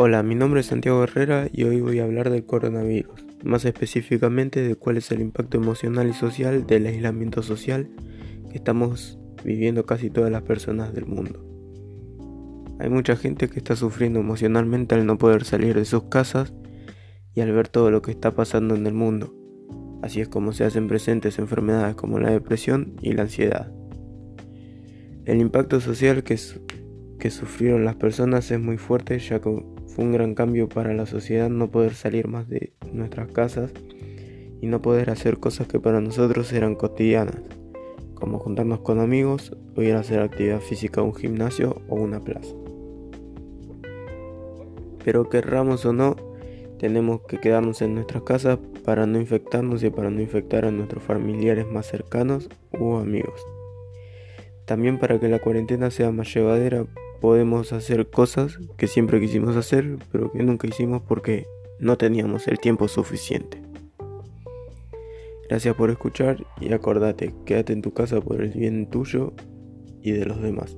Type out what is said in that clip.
Hola, mi nombre es Santiago Herrera y hoy voy a hablar del coronavirus, más específicamente de cuál es el impacto emocional y social del aislamiento social que estamos viviendo casi todas las personas del mundo. Hay mucha gente que está sufriendo emocionalmente al no poder salir de sus casas y al ver todo lo que está pasando en el mundo. Así es como se hacen presentes enfermedades como la depresión y la ansiedad. El impacto social que, que sufrieron las personas es muy fuerte ya que fue un gran cambio para la sociedad no poder salir más de nuestras casas y no poder hacer cosas que para nosotros eran cotidianas, como juntarnos con amigos o ir a hacer actividad física a un gimnasio o una plaza. Pero querramos o no, tenemos que quedarnos en nuestras casas para no infectarnos y para no infectar a nuestros familiares más cercanos u amigos. También para que la cuarentena sea más llevadera podemos hacer cosas que siempre quisimos hacer, pero que nunca hicimos porque no teníamos el tiempo suficiente. Gracias por escuchar y acordate, quédate en tu casa por el bien tuyo y de los demás.